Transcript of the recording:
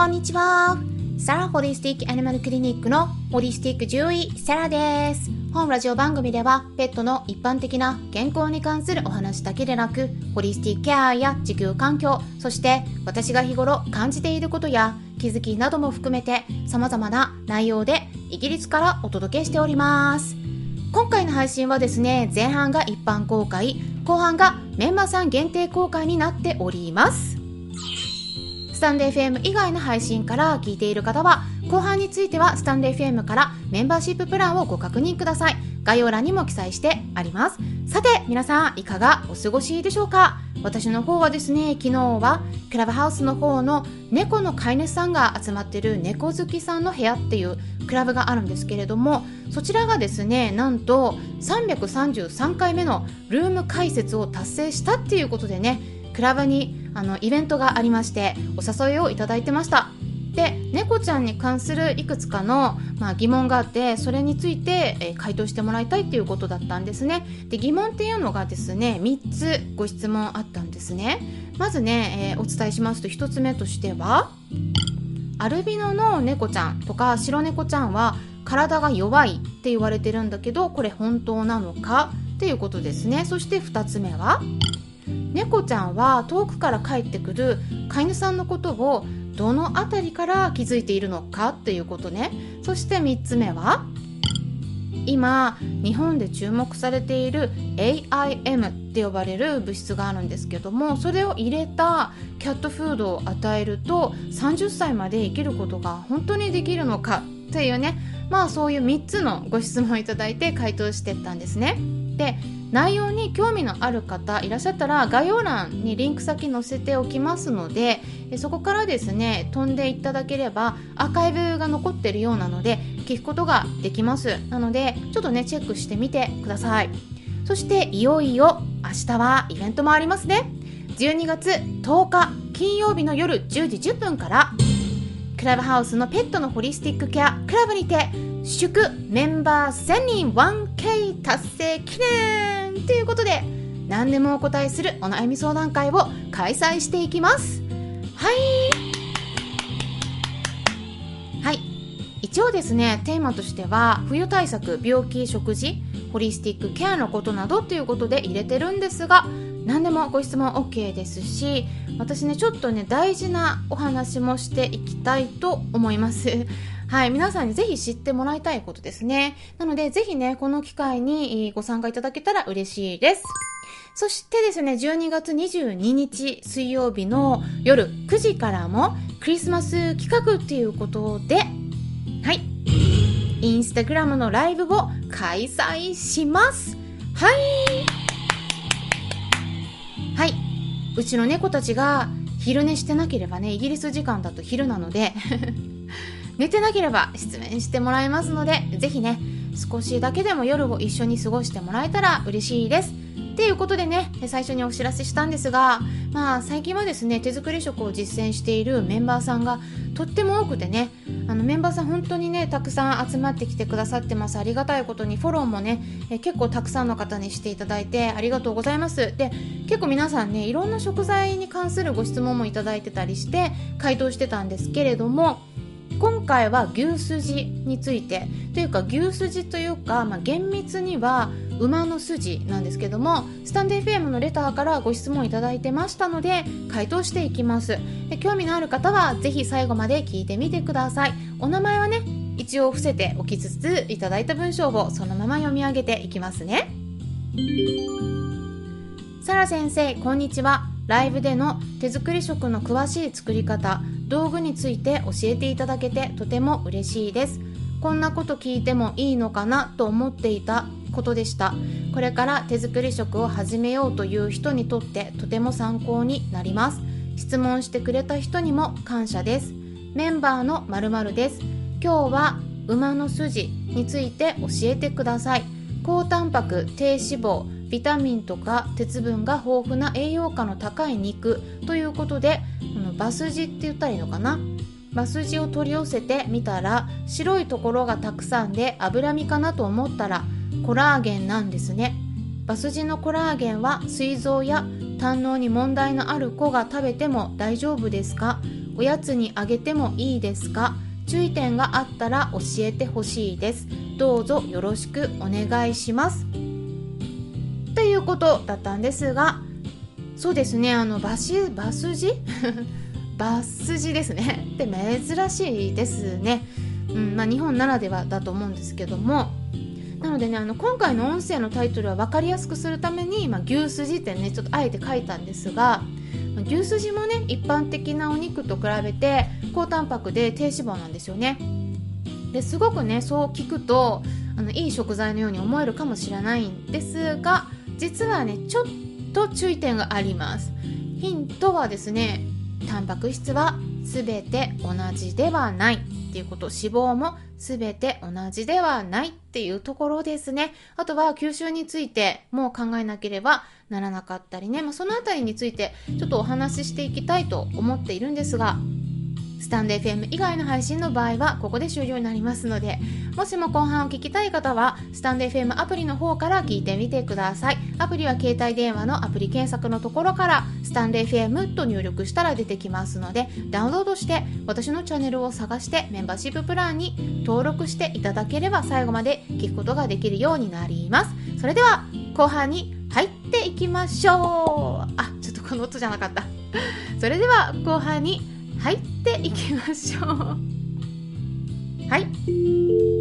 こんにちは。サラホリスティックアニマルクリニックのホリスティック獣医、サラです。本ラジオ番組では、ペットの一般的な健康に関するお話だけでなく、ホリスティックケアや地球環境、そして私が日頃感じていることや気づきなども含めて様々な内容でイギリスからお届けしております。今回の配信はですね、前半が一般公開、後半がメンバーさん限定公開になっております。スタンデー FM 以外の配信から聞いている方は、後半についてはスタンデー FM か？らメンバーシッププランをご確認ください。概要欄にも記載してあります。さて、皆さんいか？がお過ごしでしょうか？私の方はですね、昨日はクラブハウスの方の猫の飼い主さんが集まってる猫好きさんの部屋っていうクラブがあるんですけれども、そちらがですね、なんと333回目のルーム開設を達成したっていうことでね、クラブにあのイベントがありましてお誘いをいただいてました。で猫ちゃんに関するいくつかの、まあ、疑問があってそれについて、えー、回答してもらいたいっていうことだったんですね。で疑問っていうのがですね3つご質問あったんですね。まずね、えー、お伝えしますと1つ目としてはアルビノの猫ちゃんとか白猫ちゃんは体が弱いって言われてるんだけどこれ本当なのかっていうことですね。そして2つ目は猫ちゃんは遠くから帰ってくる飼い主さんのことをどの辺りから気づいているのかっていうことね。そして3つ目は今日本で注目されている AIM って呼ばれる物質があるんですけどもそれを入れたキャットフードを与えると30歳まで生きることが本当にできるのかというね。まあそういう3つのご質問をいただいて回答してったんですね。で内容に興味のある方いらっしゃったら概要欄にリンク先載せておきますのでそこからですね飛んでいただければアーカイブが残ってるようなので聞くことができます。なのでちょっとねチェックしてみてください。そしていよいよ明日はイベントもありますね。12月10日金曜日の夜10時10分からクラブハウスのペットのホリスティックケアクラブにて祝メンバー1000人 1K 達成記念ということで何でもお答えするお悩み相談会を開催していきます。はい。はい一応ですねテーマとしては冬対策病気食事ホリスティックケアのことなどということで入れてるんですが何でもご質問 OK ですし私ねちょっとね大事なお話もしていきたいと思います。はい、皆さんにぜひ知ってもらいたいことですね。なので、ぜひね、この機会にご参加いただけたら嬉しいです。そしてですね、12月22日水曜日の夜9時からもクリスマス企画っていうことで、はい、インスタグラムのライブを開催します。はい。はい。うちの猫たちが昼寝してなければね、イギリス時間だと昼なので寝てなければ失眠してもらえますので、ぜひね、少しだけでも夜を一緒に過ごしてもらえたら嬉しいです。っていうことでね、最初にお知らせしたんですが、まあ最近はですね、手作り食を実践しているメンバーさんがとっても多くてね、あのメンバーさん本当にね、たくさん集まってきてくださってます。ありがたいことにフォローもね、え結構たくさんの方にしていただいてありがとうございます。で、結構皆さんね、いろんな食材に関するご質問もいただいてたりして回答してたんですけれども、今回は牛すじについて。というか牛すじというか、まあ、厳密には馬の筋なんですけどもスタンデー FM のレターからご質問いただいてましたので回答していきます。で興味のある方はぜひ最後まで聞いてみてください。お名前はね一応伏せておきつついただいた文章をそのまま読み上げていきますね。サラ先生こんにちは。ライブでの手作り食の詳しい作り方。道具について教えていただけてとても嬉しいです。こんなこと聞いてもいいのかなと思っていたことでした。これから手作り食を始めようという人にとってとても参考になります。質問してくれた人にも感謝です。メンバーのまるです。今日は馬の筋について教えてください。高タンパク低脂肪。ビタミンとか鉄分が豊富な栄養価の高い肉ということでこのバスジって言ったらいいのかな？バスジを取り寄せてみたら白いところがたくさんで脂身かなと思ったらコラーゲンなんですね。バスジのコラーゲンは膵臓や胆のに問題のある子が食べても大丈夫ですか？おやつにあげてもいいですか？注意点があったら教えてほしいです。どうぞよろしくお願いします。いうことだったんですがそうですねあのバシバスジバスジ ですね。で珍しいですね、うんまあ、日本ならではだと思うんですけども。なのでねあの今回の音声のタイトルは分かりやすくするために、まあ、牛すじってねちょっとあえて書いたんですが牛すじもね一般的なお肉と比べて高タンパクで低脂肪なんですよね。ですごくねそう聞くとあのいい食材のように思えるかもしれないんですが実はねちょっと注意点があります。ヒントはですねタンパク質は全て同じではないっていうこと脂肪も全て同じではないっていうところですね。あとは吸収についても考えなければならなかったりね、まあ、そのあたりについてちょっとお話ししていきたいと思っているんですがスタンド FM 以外の配信の場合はここで終了になりますのでもしも後半を聞きたい方はスタンド FM アプリの方から聞いてみてください。アプリは携帯電話のアプリ検索のところからスタンド FM と入力したら出てきますのでダウンロードして私のチャンネルを探してメンバーシッププランに登録していただければ最後まで聞くことができるようになります。それでは後半に入っていきましょう。あちょっとこの音じゃなかった。それでは後半に入ってっていきましょう。はい。